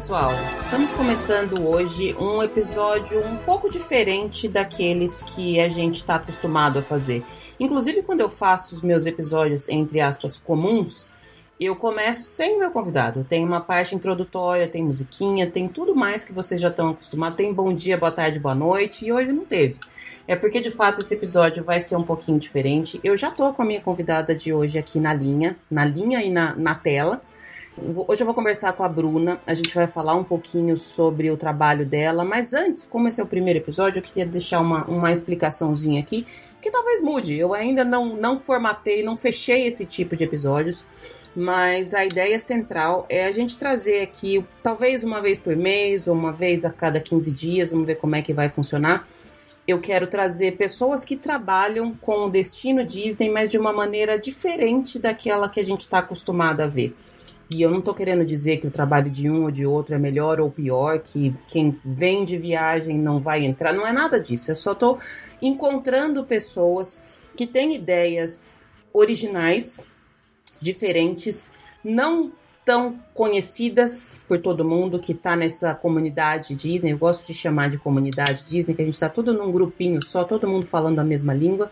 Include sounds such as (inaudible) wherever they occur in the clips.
Pessoal! Estamos começando hoje um episódio um pouco diferente daqueles que a gente está acostumado a fazer. Inclusive, quando eu faço os meus episódios, entre aspas, comuns, eu começo sem o meu convidado. Tem uma parte introdutória, tem musiquinha, tem tudo mais que vocês já estão acostumados. Tem bom dia, boa tarde, boa noite, e hoje não teve. É porque de fato esse episódio vai ser um pouquinho diferente. Eu já tô com a minha convidada de hoje aqui na linha, na linha e na, na tela. Hoje eu vou conversar com a Bruna, a gente vai falar um pouquinho sobre o trabalho dela, mas antes, como esse é o primeiro episódio, eu queria deixar uma, uma explicaçãozinha aqui, que talvez mude. Eu ainda não, não formatei, não fechei esse tipo de episódios mas a ideia central é a gente trazer aqui, talvez uma vez por mês, ou uma vez a cada 15 dias, vamos ver como é que vai funcionar. Eu quero trazer pessoas que trabalham com o destino Disney, mas de uma maneira diferente daquela que a gente está acostumado a ver. E eu não estou querendo dizer que o trabalho de um ou de outro é melhor ou pior, que quem vem de viagem não vai entrar, não é nada disso. Eu só estou encontrando pessoas que têm ideias originais diferentes, não tão conhecidas por todo mundo que está nessa comunidade Disney. Eu gosto de chamar de comunidade Disney, que a gente está todo num grupinho só, todo mundo falando a mesma língua.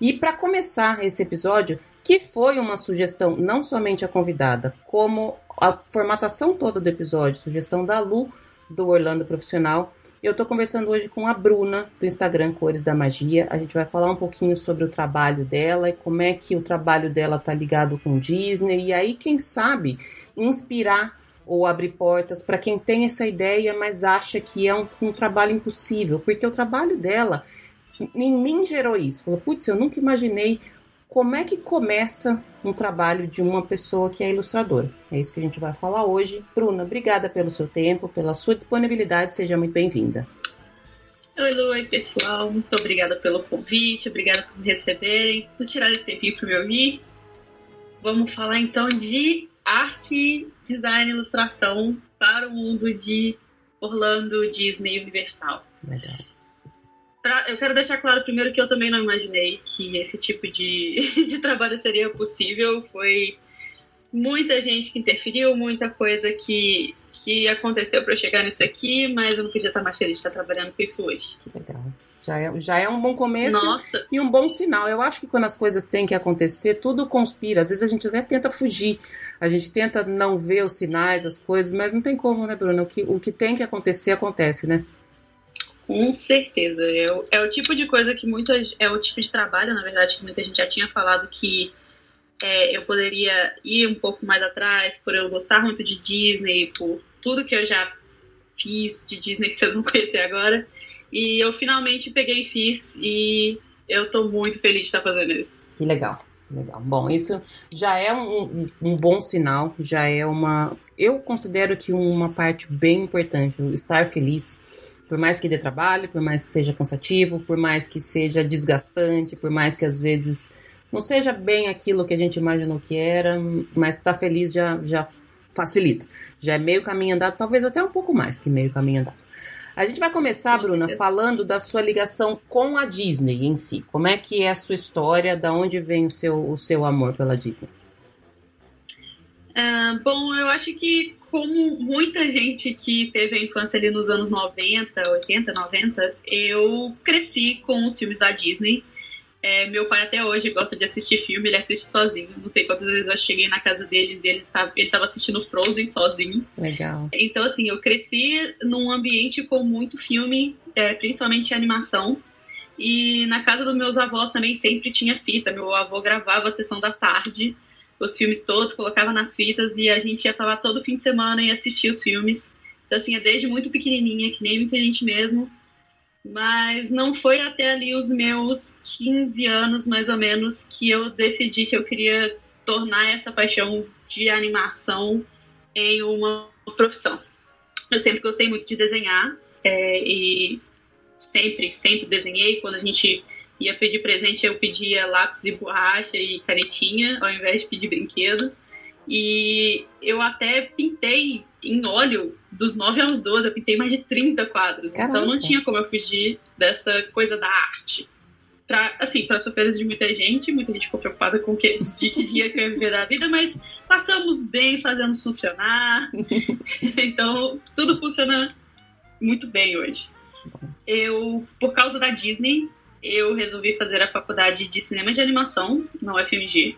E para começar esse episódio, que foi uma sugestão não somente a convidada, como a formatação toda do episódio, sugestão da Lu do Orlando Profissional, eu estou conversando hoje com a Bruna, do Instagram Cores da Magia. A gente vai falar um pouquinho sobre o trabalho dela e como é que o trabalho dela está ligado com Disney. E aí, quem sabe, inspirar ou abrir portas para quem tem essa ideia, mas acha que é um, um trabalho impossível. Porque o trabalho dela em mim gerou isso. Falou, putz, eu nunca imaginei como é que começa um trabalho de uma pessoa que é ilustradora. É isso que a gente vai falar hoje. Bruna, obrigada pelo seu tempo, pela sua disponibilidade, seja muito bem-vinda. Oi, oi, pessoal. Muito obrigada pelo convite, obrigada por me receberem, por tirar esse tempinho para me ouvir. Vamos falar então de arte, design e ilustração para o mundo de Orlando Disney Universal. Legal pra, eu quero deixar claro primeiro que eu também não imaginei que esse tipo de, (laughs) de trabalho seria possível. Foi muita gente que interferiu, muita coisa que, que aconteceu para eu chegar nisso aqui, mas eu não podia estar mais feliz de estar trabalhando com isso hoje. Que legal. Já é, já é um bom começo Nossa. e um bom sinal. Eu acho que quando as coisas têm que acontecer, tudo conspira. Às vezes a gente até tenta fugir, a gente tenta não ver os sinais, as coisas, mas não tem como, né, Bruno? O que, o que tem que acontecer, acontece, né? Com certeza. É o, é o tipo de coisa que muitas. É o tipo de trabalho, na verdade, que muita gente já tinha falado que é, eu poderia ir um pouco mais atrás, por eu gostar muito de Disney, por tudo que eu já fiz de Disney que vocês vão conhecer agora. E eu finalmente peguei e fiz, e eu tô muito feliz de estar fazendo isso. Que legal. Legal. Bom, isso já é um, um, bom sinal, já é uma. Eu considero que uma parte bem importante, estar feliz por mais que dê trabalho, por mais que seja cansativo, por mais que seja desgastante, por mais que às vezes não seja bem aquilo que a gente imaginou que era, mas estar tá feliz já, já facilita. Já é meio caminho andado, talvez até um pouco mais que meio caminho andado. A gente vai começar, Bruna, falando da sua ligação com a Disney em si. Como é que é a sua história? Da onde vem o seu, o seu amor pela Disney? Uh, bom, eu acho que como muita gente que teve a infância ali nos anos 90, 80, 90, eu cresci com os filmes da Disney. É, meu pai até hoje gosta de assistir filme, ele assiste sozinho. Não sei quantas vezes eu cheguei na casa deles e ele estava, ele estava assistindo Frozen sozinho. Legal. Então, assim, eu cresci num ambiente com muito filme, é, principalmente animação. E na casa dos meus avós também sempre tinha fita. Meu avô gravava a sessão da tarde os filmes todos, colocava nas fitas e a gente ia falar todo fim de semana e assistir os filmes. Então, assim, é desde muito pequenininha, que nem muita gente mesmo. Mas não foi até ali os meus 15 anos, mais ou menos, que eu decidi que eu queria tornar essa paixão de animação em uma profissão. Eu sempre gostei muito de desenhar é, e sempre, sempre desenhei. Quando a gente ia pedir presente, eu pedia lápis e borracha e canetinha, ao invés de pedir brinquedo. E eu até pintei em óleo dos 9 aos 12, eu pintei mais de 30 quadros. Caraca. Então não tinha como eu fugir dessa coisa da arte. pra, assim, para surpresa de muita gente, muita gente ficou preocupada com que, de que dia que eu ia viver da vida, mas passamos bem, fazemos funcionar. (laughs) então, tudo funciona muito bem hoje. Eu, por causa da Disney, eu resolvi fazer a faculdade de cinema de animação na UFMG.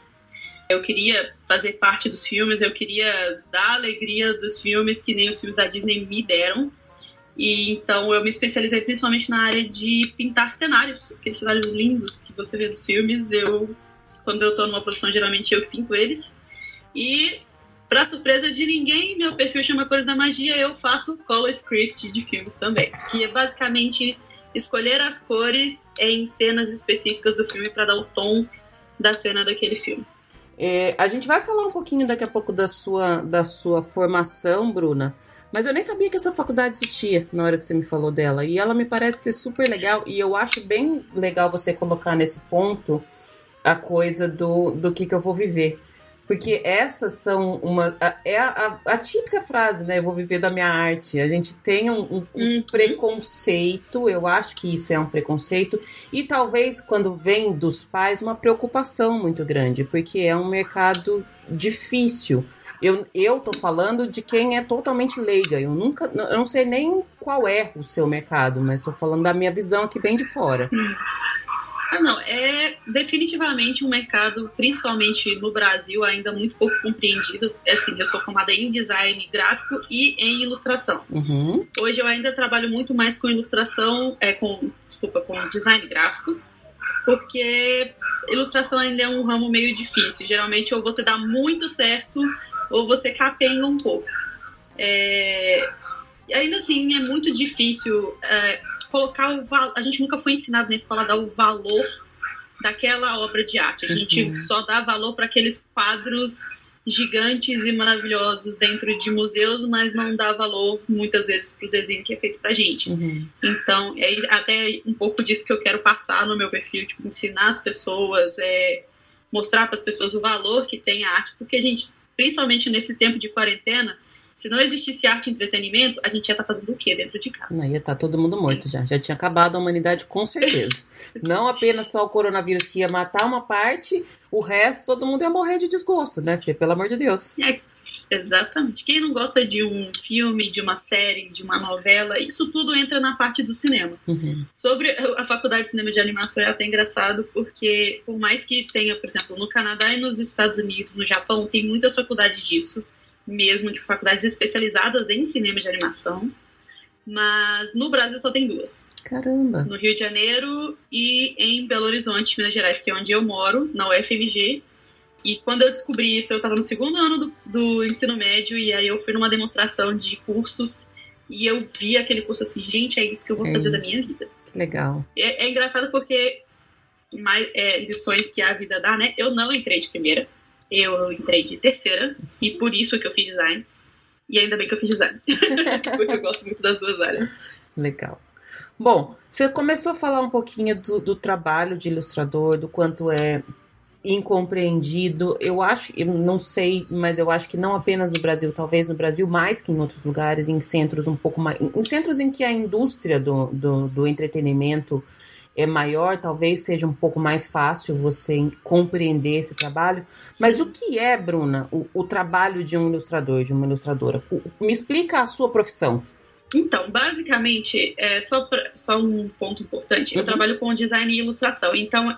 Eu queria fazer parte dos filmes, eu queria dar alegria dos filmes que nem os filmes da Disney me deram. E então eu me especializei principalmente na área de pintar cenários, aqueles cenários lindos que você vê nos filmes. Eu, quando eu tô numa produção, geralmente eu pinto eles. E para surpresa de ninguém, meu perfil chama Cores da Magia, eu faço color script de filmes também, que é basicamente escolher as cores em cenas específicas do filme para dar o tom da cena daquele filme. É, a gente vai falar um pouquinho daqui a pouco da sua, da sua formação, Bruna. Mas eu nem sabia que essa faculdade existia na hora que você me falou dela. E ela me parece ser super legal. E eu acho bem legal você colocar nesse ponto a coisa do, do que, que eu vou viver. Porque essas são uma. É a, a, a, típica frase, né? Eu vou viver da minha arte. A gente tem um, um, um uhum. preconceito, eu acho que isso é um preconceito, e talvez quando vem dos pais, uma preocupação muito grande, porque é um mercado difícil. Eu, eu tô falando de quem é totalmente leiga. Eu nunca. Eu não sei nem qual é o seu mercado, mas estou falando da minha visão aqui bem de fora. Hum. Ah, não, é definitivamente um mercado, principalmente no Brasil, ainda muito pouco compreendido. É assim, eu sou formada em design gráfico e em ilustração. Uhum. Hoje eu ainda trabalho muito mais com ilustração, é, com, desculpa, com design gráfico, porque ilustração ainda é um ramo meio difícil. Geralmente ou você dá muito certo ou você capenga um pouco. É, ainda assim, é muito difícil é, colocar o valor. A gente nunca foi ensinado na escola a dar o valor daquela obra de arte. A gente uhum. só dá valor para aqueles quadros gigantes e maravilhosos dentro de museus, mas não dá valor muitas vezes para o desenho que é feito para gente. Uhum. Então, é até um pouco disso que eu quero passar no meu perfil, tipo, ensinar as pessoas, é, mostrar para as pessoas o valor que tem a arte, porque a gente, principalmente nesse tempo de quarentena, se não existisse arte e entretenimento, a gente ia estar tá fazendo o quê dentro de casa? Não, ia estar tá todo mundo morto já. Já tinha acabado a humanidade com certeza. (laughs) não apenas só o coronavírus que ia matar uma parte, o resto todo mundo ia morrer de desgosto, né? Porque, pelo amor de Deus. É, exatamente. Quem não gosta de um filme, de uma série, de uma novela, isso tudo entra na parte do cinema. Uhum. Sobre a faculdade de cinema de animação é até engraçado, porque por mais que tenha, por exemplo, no Canadá e nos Estados Unidos, no Japão, tem muitas faculdades disso mesmo de faculdades especializadas em cinema de animação, mas no Brasil só tem duas. Caramba! No Rio de Janeiro e em Belo Horizonte, Minas Gerais, que é onde eu moro, na UFMG. E quando eu descobri isso, eu estava no segundo ano do, do, ensino médio, e aí eu fui numa demonstração de cursos, e eu vi aquele curso assim, gente, é isso que eu vou é fazer isso. da minha vida. Legal. É, é engraçado porque mais é, lições que a vida dá, né? Eu não entrei de primeira eu entrei de terceira, e por isso que eu fiz design. E ainda bem que eu fiz design, (laughs) porque eu gosto muito das duas áreas. Legal. Bom, você começou a falar um pouquinho do, do trabalho de ilustrador, do quanto é incompreendido. Eu acho, eu não sei, mas eu acho que não apenas no Brasil, talvez no Brasil mais que em outros lugares, em centros um pouco mais. Em centros em que a indústria do, do, do entretenimento é maior, talvez seja um pouco mais fácil você compreender esse trabalho. Mas o que é, Bruna, o, o trabalho de um ilustrador, de uma ilustradora? Me explica a sua profissão. Então, basicamente, é só, pra, só um ponto importante. Eu uhum. trabalho com design e ilustração. Então,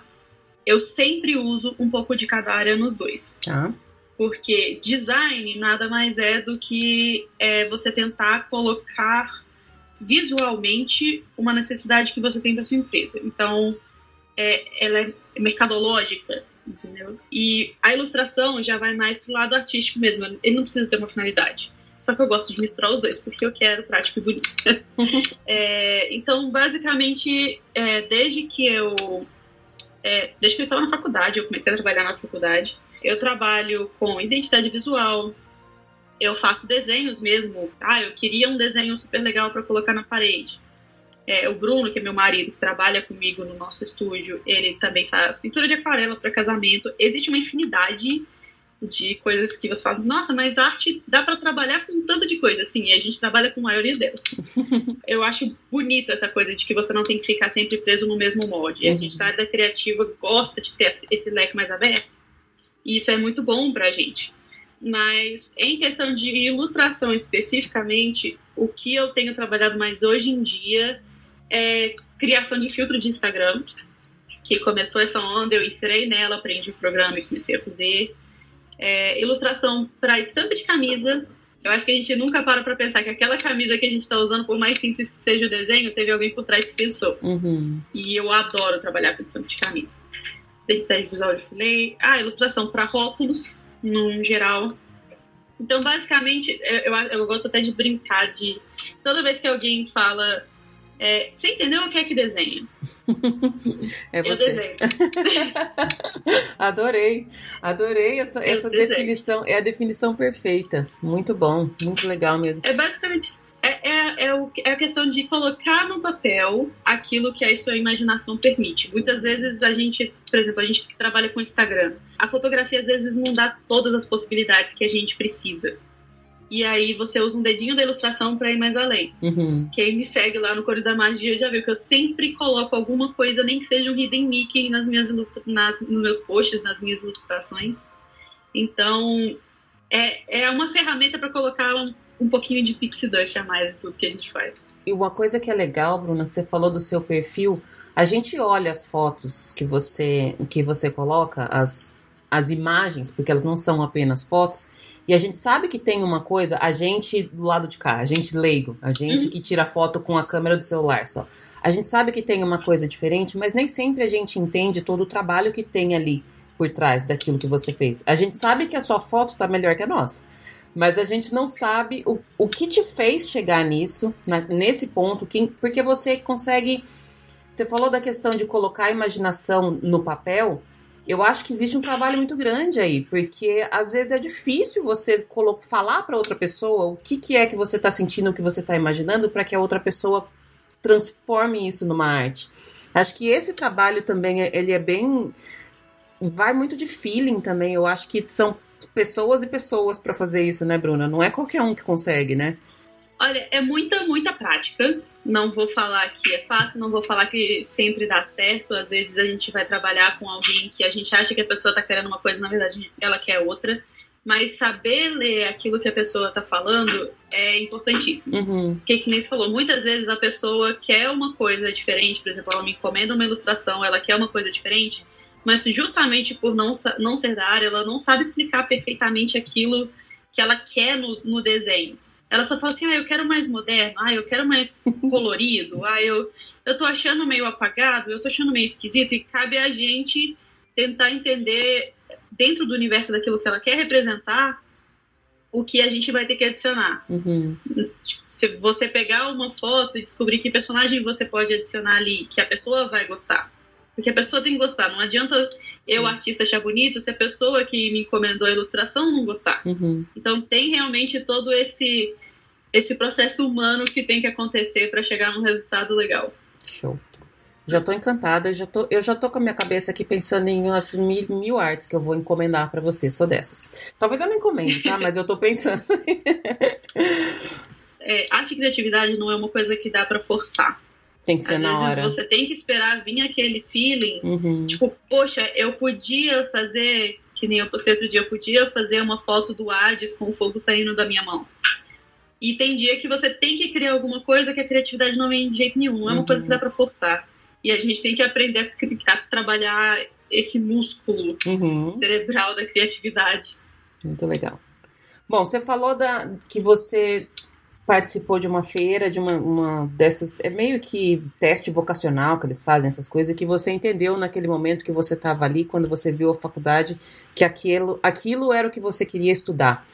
eu sempre uso um pouco de cada área nos dois. Tá. Porque design nada mais é do que é, você tentar colocar visualmente uma necessidade que você tem para sua empresa. Então, é, ela é mercadológica, entendeu? E a ilustração já vai mais pro lado artístico mesmo. Ele não precisa ter uma finalidade. Só que eu gosto de misturar os dois, porque eu quero prático e bonito. (laughs) é, então, basicamente, é, desde que eu. É, desde que eu estava na faculdade, eu comecei a trabalhar na faculdade, eu trabalho com identidade visual, eu faço desenhos mesmo. Ah, eu queria um desenho super legal para colocar na parede. É, o Bruno, que é meu marido, que trabalha comigo no nosso estúdio, ele também faz pintura de aquarela para casamento. Existe uma infinidade de coisas que você fala, nossa, mas arte dá para trabalhar com tanto de coisa. Sim, a gente trabalha com a maioria delas. (laughs) eu acho bonita essa coisa de que você não tem que ficar sempre preso no mesmo molde. Uhum. A gente da área criativa gosta de ter esse leque mais aberto. E isso é muito bom pra gente. Mas em questão de ilustração especificamente, o que eu tenho trabalhado mais hoje em dia é criação de filtro de Instagram, que começou essa onda, eu entrei nela, aprendi o programa e comecei a fazer. É, ilustração para estampa de camisa. Eu acho que a gente nunca para para pensar que aquela camisa que a gente está usando, por mais simples que seja o desenho, teve alguém por trás que pensou. Uhum. E eu adoro trabalhar com estampa de camisa. Identidade visual de falei. Ah, ilustração para rótulos, no geral. Então, basicamente, eu, eu gosto até de brincar de. Toda vez que alguém fala é, você entendeu o que é que desenha? (laughs) É você. Eu desenho. (laughs) adorei, adorei essa, essa definição. É a definição perfeita. Muito bom, muito legal mesmo. É basicamente. É, é, é, o, é a questão de colocar no papel aquilo que a sua imaginação permite. Muitas vezes a gente, por exemplo, a gente que trabalha com Instagram, a fotografia às vezes não dá todas as possibilidades que a gente precisa. E aí você usa um dedinho da ilustração para ir mais além. Uhum. Quem me segue lá no Cores da Magia já viu que eu sempre coloco alguma coisa, nem que seja um hidden Mickey nas minhas ilustra nas, nos meus posts, nas minhas ilustrações. Então, é, é uma ferramenta para colocar um, um pouquinho de pixie dust a mais do que a gente faz. E uma coisa que é legal, Bruna, que você falou do seu perfil, a gente olha as fotos que você que você coloca, as, as imagens, porque elas não são apenas fotos, e a gente sabe que tem uma coisa, a gente do lado de cá, a gente leigo, a gente uhum. que tira foto com a câmera do celular só. A gente sabe que tem uma coisa diferente, mas nem sempre a gente entende todo o trabalho que tem ali por trás daquilo que você fez. A gente sabe que a sua foto tá melhor que a nossa. Mas a gente não sabe o, o que te fez chegar nisso, na, nesse ponto, que, porque você consegue. Você falou da questão de colocar a imaginação no papel, eu acho que existe um trabalho muito grande aí, porque às vezes é difícil você falar para outra pessoa o que, que é que você está sentindo, o que você está imaginando, para que a outra pessoa transforme isso numa arte. Acho que esse trabalho também ele é bem vai muito de feeling também. Eu acho que são pessoas e pessoas para fazer isso, né, Bruna? Não é qualquer um que consegue, né? Olha, é muita, muita prática. Não vou falar que é fácil, não vou falar que sempre dá certo. Às vezes a gente vai trabalhar com alguém que a gente acha que a pessoa está querendo uma coisa, na verdade ela quer outra. Mas saber ler aquilo que a pessoa está falando é importantíssimo. Uhum. Porque, que nem você falou, muitas vezes a pessoa quer uma coisa diferente. Por exemplo, ela me encomenda uma ilustração, ela quer uma coisa diferente. Mas justamente por não, não ser da área, ela não sabe explicar perfeitamente aquilo que ela quer no, no desenho. Ela só fala assim, ah, eu quero mais moderno, ah, eu quero mais (laughs) colorido, ah, eu, eu tô achando meio apagado, eu tô achando meio esquisito, e cabe a gente tentar entender, dentro do universo daquilo que ela quer representar, o que a gente vai ter que adicionar. Uhum. Se você pegar uma foto e descobrir que personagem você pode adicionar ali, que a pessoa vai gostar. Porque a pessoa tem que gostar. Não adianta eu, artista, achar bonito se a pessoa que me encomendou a ilustração não gostar. Uhum. Então tem realmente todo esse esse processo humano que tem que acontecer para chegar num resultado legal. Show. Já tô encantada, já tô, eu já tô com a minha cabeça aqui pensando em umas mil, mil artes que eu vou encomendar para você, sou dessas. Talvez eu não encomende, tá? Mas eu tô pensando. (laughs) é, arte e criatividade não é uma coisa que dá para forçar. Tem que ser Às na vezes hora. você tem que esperar vir aquele feeling. Uhum. Tipo, poxa, eu podia fazer, que nem eu postei outro dia, eu podia fazer uma foto do Hades com o fogo saindo da minha mão. E tem dia que você tem que criar alguma coisa que a criatividade não vem de jeito nenhum. Não é uma Uhum. coisa que dá pra forçar. E a gente tem que aprender a, a trabalhar esse músculo Uhum. cerebral da criatividade. Muito legal. Bom, você falou da, que você participou de uma feira, de uma, uma dessas. É meio que teste vocacional que eles fazem, essas coisas, que você entendeu naquele momento que você estava ali, quando você viu a faculdade, que aquilo, aquilo era o que você queria estudar.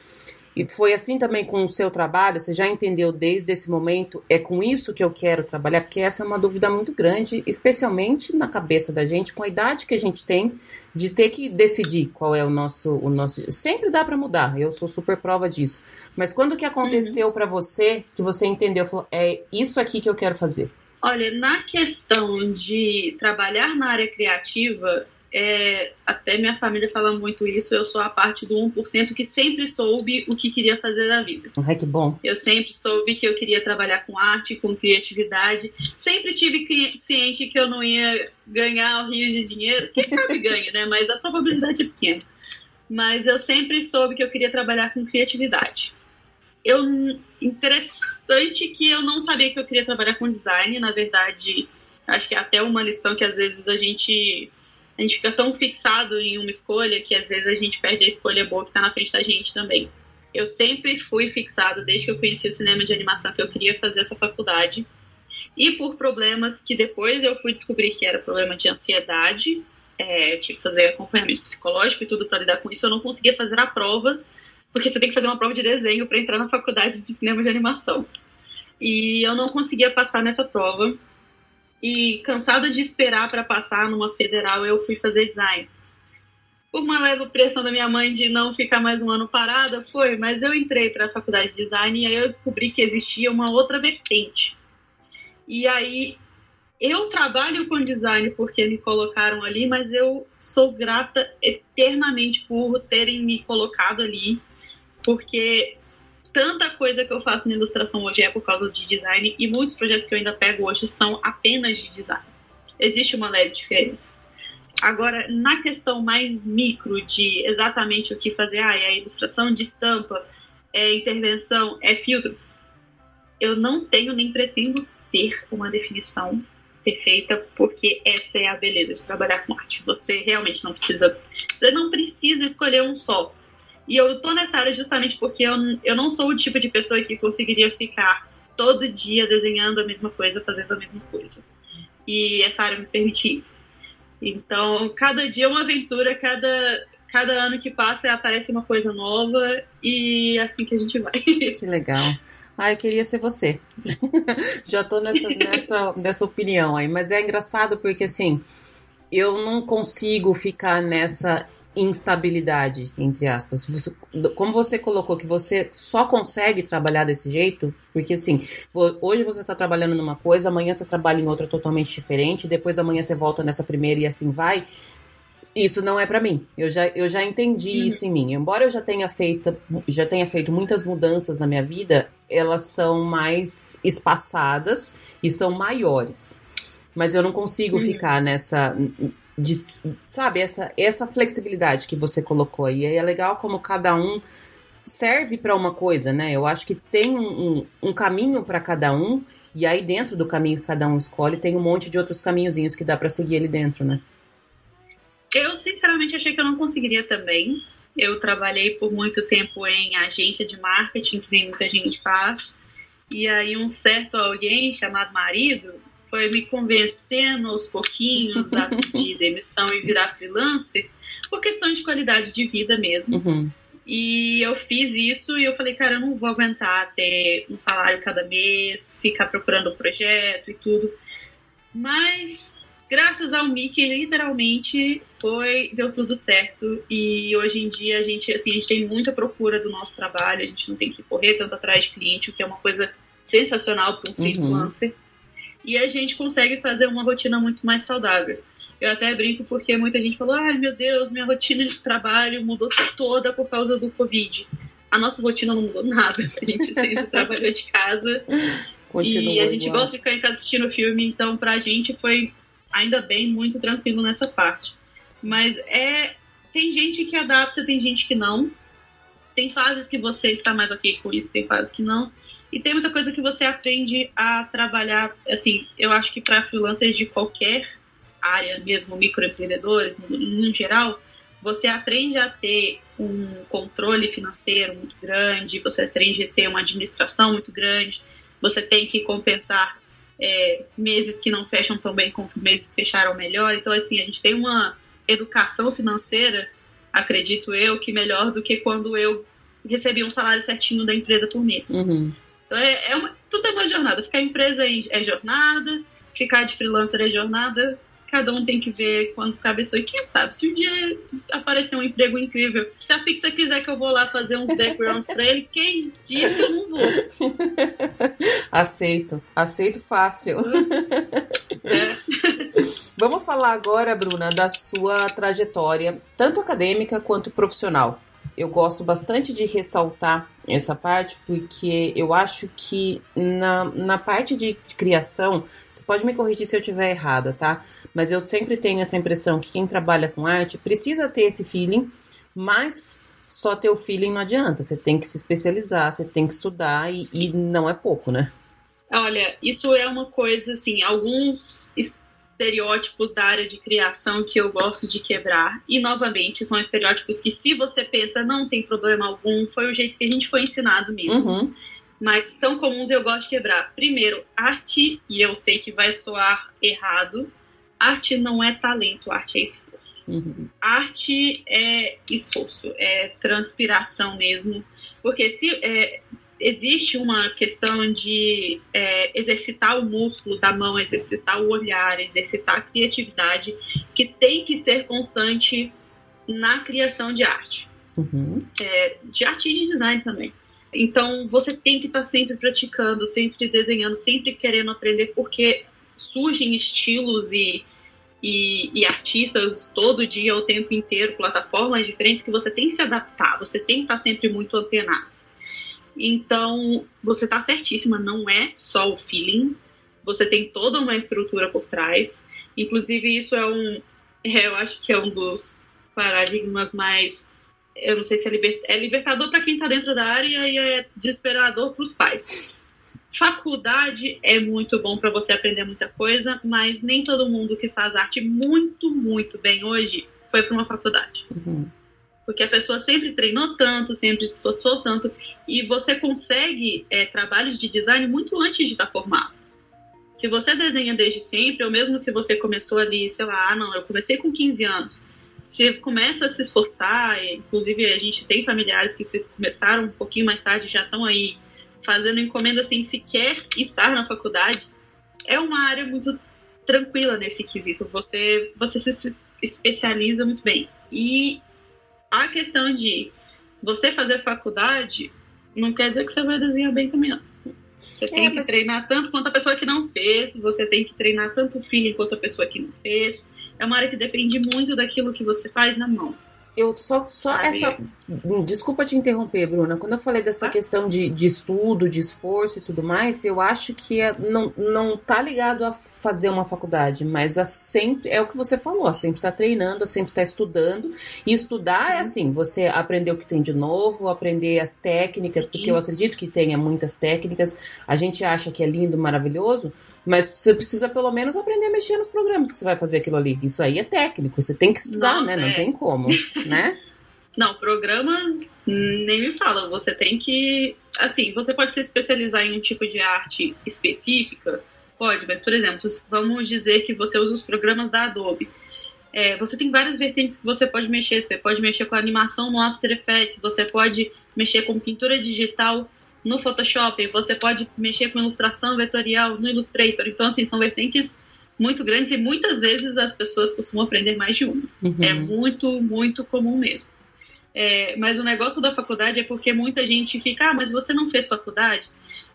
E foi assim também com o seu trabalho? Você já entendeu desde esse momento? É com isso que eu quero trabalhar? Porque essa é uma dúvida muito grande, especialmente na cabeça da gente, com a idade que a gente tem, de ter que decidir qual é o nosso. O nosso... Sempre dá para mudar, eu sou super prova disso. Mas quando que aconteceu para você que você entendeu? Falou, é isso aqui que eu quero fazer? Olha, na questão de trabalhar na área criativa, é, até minha família fala muito isso, eu sou a parte do 1% que sempre soube o que queria fazer da vida. Ai, que bom. Eu sempre soube que eu queria trabalhar com arte, com criatividade. Sempre estive ciente que eu não ia ganhar rios de dinheiro. Quem sabe ganha, né? Mas a probabilidade é pequena. Mas eu sempre soube que eu queria trabalhar com criatividade. Eu interessante que eu não sabia que eu queria trabalhar com design, na verdade, acho que é até uma lição que às vezes a gente a gente fica tão fixado em uma escolha que às vezes a gente perde a escolha boa que está na frente da gente também. Eu sempre fui fixado, desde que eu conheci o cinema de animação, que eu queria fazer essa faculdade. E por problemas que depois eu fui descobrir que era problema de ansiedade, é, tive que fazer acompanhamento psicológico e tudo para lidar com isso, eu não conseguia fazer a prova, porque você tem que fazer uma prova de desenho para entrar na faculdade de cinema de animação. E eu não conseguia passar nessa prova. E cansada de esperar para passar numa federal, eu fui fazer design. Por uma leve pressão da minha mãe de não ficar mais um ano parada, foi, mas eu entrei para a faculdade de design e aí eu descobri que existia uma outra vertente. E aí eu trabalho com design porque me colocaram ali, mas eu sou grata eternamente por terem me colocado ali, porque tanta coisa que eu faço na ilustração hoje é por causa de design e muitos projetos que eu ainda pego hoje são apenas de design. Existe uma leve diferença. Agora, na questão mais micro de exatamente o que fazer, ah, é ilustração de estampa, é intervenção, é filtro, eu não tenho nem pretendo ter uma definição perfeita, porque essa é a beleza de trabalhar com arte. Você realmente não precisa, você não precisa escolher um só. E eu tô nessa área justamente porque eu, eu não sou o tipo de pessoa que conseguiria ficar todo dia desenhando a mesma coisa, fazendo a mesma coisa. E essa área me permite isso. Então, cada dia é uma aventura, cada, cada ano que passa aparece uma coisa nova e é assim que a gente vai. (laughs) Que legal. Ai, queria ser você. (laughs) Já tô nessa, nessa, nessa opinião aí. Mas é engraçado porque, assim, eu não consigo ficar nessa instabilidade, entre aspas. Você, como você colocou que você só consegue trabalhar desse jeito, porque assim, hoje você está trabalhando numa coisa, amanhã você trabalha em outra totalmente diferente, depois amanhã você volta nessa primeira e assim vai. Isso não é para mim. Eu já, eu já entendi uhum. isso em mim. Embora eu já tenha feito, já tenha feito muitas mudanças na minha vida, elas são mais espaçadas e são maiores. Mas eu não consigo uhum. ficar nessa de, sabe, essa, essa flexibilidade que você colocou aí. É legal como cada um serve para uma coisa, né? Eu acho que tem um, um caminho para cada um, e aí dentro do caminho que cada um escolhe, tem um monte de outros caminhozinhos que dá para seguir ali dentro, né? Eu, sinceramente, achei que eu não conseguiria também. Eu trabalhei por muito tempo em agência de marketing, que nem muita gente faz. E aí um certo alguém chamado marido foi me convencendo aos pouquinhos a (laughs) pedir demissão e virar freelancer por questão de qualidade de vida mesmo. Uhum. E eu fiz isso e eu falei, cara, eu não vou aguentar ter um salário cada mês, ficar procurando o projeto e tudo. Mas graças ao Mickey, literalmente foi deu tudo certo e hoje em dia a gente assim a gente tem muita procura do nosso trabalho, a gente não tem que correr tanto atrás de cliente, o que é uma coisa sensacional para um uhum. E a gente consegue fazer uma rotina muito mais saudável. Eu até brinco porque muita gente falou: ai meu Deus, minha rotina de trabalho mudou toda por causa do Covid. A nossa rotina não mudou nada. (laughs) A gente sempre (laughs) trabalhou de casa. Continua e a gente igual. gosta de ficar em casa assistindo filme, então pra gente foi ainda bem muito tranquilo nessa parte. Mas é. Tem gente que adapta, tem gente que não. Tem fases que você está mais ok com isso, tem fases que não. E tem muita coisa que você aprende a trabalhar, assim, eu acho que para freelancers de qualquer área, mesmo microempreendedores, no, no geral, você aprende a ter um controle financeiro muito grande, você aprende a ter uma administração muito grande, você tem que compensar é, meses que não fecham tão bem como meses que fecharam melhor. Então, assim, a gente tem uma educação financeira, acredito eu, que melhor do que quando eu recebia um salário certinho da empresa por mês. Uhum. Então é, é uma, tudo é uma jornada. Ficar em empresa é, é jornada, ficar de freelancer é jornada. Cada um tem que ver quando cabe isso. E quem sabe, se um dia aparecer um emprego incrível, se a Fixa quiser que eu vou lá fazer uns backgrounds pra ele, quem diz que eu não vou? (laughs) Aceito. Aceito fácil. É. (laughs) Vamos falar agora, Bruna, da sua trajetória, tanto acadêmica quanto profissional. Eu gosto bastante de ressaltar essa parte, porque eu acho que na, na parte de, criação, você pode me corrigir se eu estiver errada, tá? Mas eu sempre tenho essa impressão que quem trabalha com arte precisa ter esse feeling, mas só ter o feeling não adianta. Você tem que se especializar, você tem que estudar e, e não é pouco, né? Olha, isso é uma coisa assim, alguns estereótipos da área de criação que eu gosto de quebrar. E, novamente, são estereótipos que, se você pensa, não tem problema algum, foi o jeito que a gente foi ensinado mesmo. Uhum. Mas são comuns e eu gosto de quebrar. Primeiro, arte, e eu sei que vai soar errado, arte não é talento, arte é esforço. Uhum. Arte é esforço, é transpiração mesmo. Porque se é, existe uma questão de é, exercitar o músculo da mão, exercitar o olhar, exercitar a criatividade, que tem que ser constante na criação de arte. Uhum. É, de arte e de design também. Então, você tem que estar sempre praticando, sempre desenhando, sempre querendo aprender, porque surgem estilos e, e, e, artistas todo dia, o tempo inteiro, plataformas diferentes, que você tem que se adaptar, você tem que estar sempre muito antenado. Então, você está certíssima, não é só o feeling, você tem toda uma estrutura por trás. Inclusive, isso é um. É, eu acho que é um dos paradigmas mais. Eu não sei se é, liber, é libertador para quem está dentro da área e é desesperador para os pais. Faculdade é muito bom para você aprender muita coisa, mas nem todo mundo que faz arte muito, muito bem hoje foi para uma faculdade. Uhum porque a pessoa sempre treinou tanto, sempre se esforçou tanto, e você consegue é, trabalhos de design muito antes de estar formado. Se você desenha desde sempre, ou mesmo se você começou ali, sei lá, ah, não, eu comecei com 15 anos, você começa a se esforçar, inclusive a gente tem familiares que se começaram um pouquinho mais tarde já estão aí fazendo encomenda sem sequer estar na faculdade, é uma área muito tranquila nesse quesito. Você, você se especializa muito bem. E a questão de você fazer faculdade não quer dizer que você vai desenhar bem também. Não. Você tem é, que mas... treinar tanto quanto a pessoa que não fez, você tem que treinar tanto o filho quanto a pessoa que não fez. É uma área que depende muito daquilo que você faz na mão. Eu só, só essa. Desculpa te interromper, Bruna. Quando eu falei dessa ah? questão de, de estudo, de esforço e tudo mais, eu acho que é, não, não tá ligado a fazer uma faculdade, mas a sempre. É o que você falou, a sempre tá treinando, a sempre tá estudando. E estudar é assim: você aprender o que tem de novo, aprender as técnicas, Sim. porque eu acredito que tenha muitas técnicas. A gente acha que é lindo, maravilhoso, mas você precisa pelo menos aprender a mexer nos programas que você vai fazer aquilo ali. Isso aí é técnico, você tem que estudar, Nossa, né? Não é. tem como, (laughs) né? Não, programas nem me fala. Você tem que. Assim, você pode se especializar em um tipo de arte específica? Pode, mas, por exemplo, vamos dizer que você usa os programas da Adobe. É, você tem várias vertentes que você pode mexer. Você pode mexer com animação no After Effects, você pode mexer com pintura digital no Photoshop, você pode mexer com ilustração vetorial no Illustrator. Então, assim, são vertentes muito grandes e muitas vezes as pessoas costumam aprender mais de uma. Uhum. É muito, muito comum mesmo. É, mas o negócio da faculdade é porque muita gente fica, ah, mas você não fez faculdade?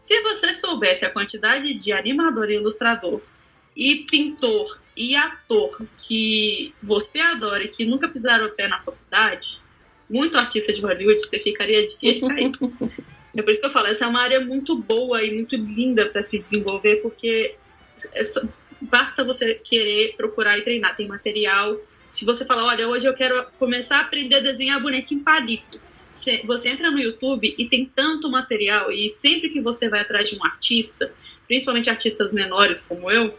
Se você soubesse a quantidade de animador e ilustrador e pintor e ator que você adora e que nunca pisaram o pé na faculdade, muito artista de Hollywood, você ficaria de queixo caído. (laughs) É por isso que eu falo, essa é uma área muito boa e muito linda para se desenvolver, porque basta você querer procurar e treinar. Tem material. Se você falar, olha, hoje eu quero começar a aprender a desenhar bonequinho palito. Você entra no YouTube e tem tanto material, e sempre que você vai atrás de um artista, principalmente artistas menores como eu,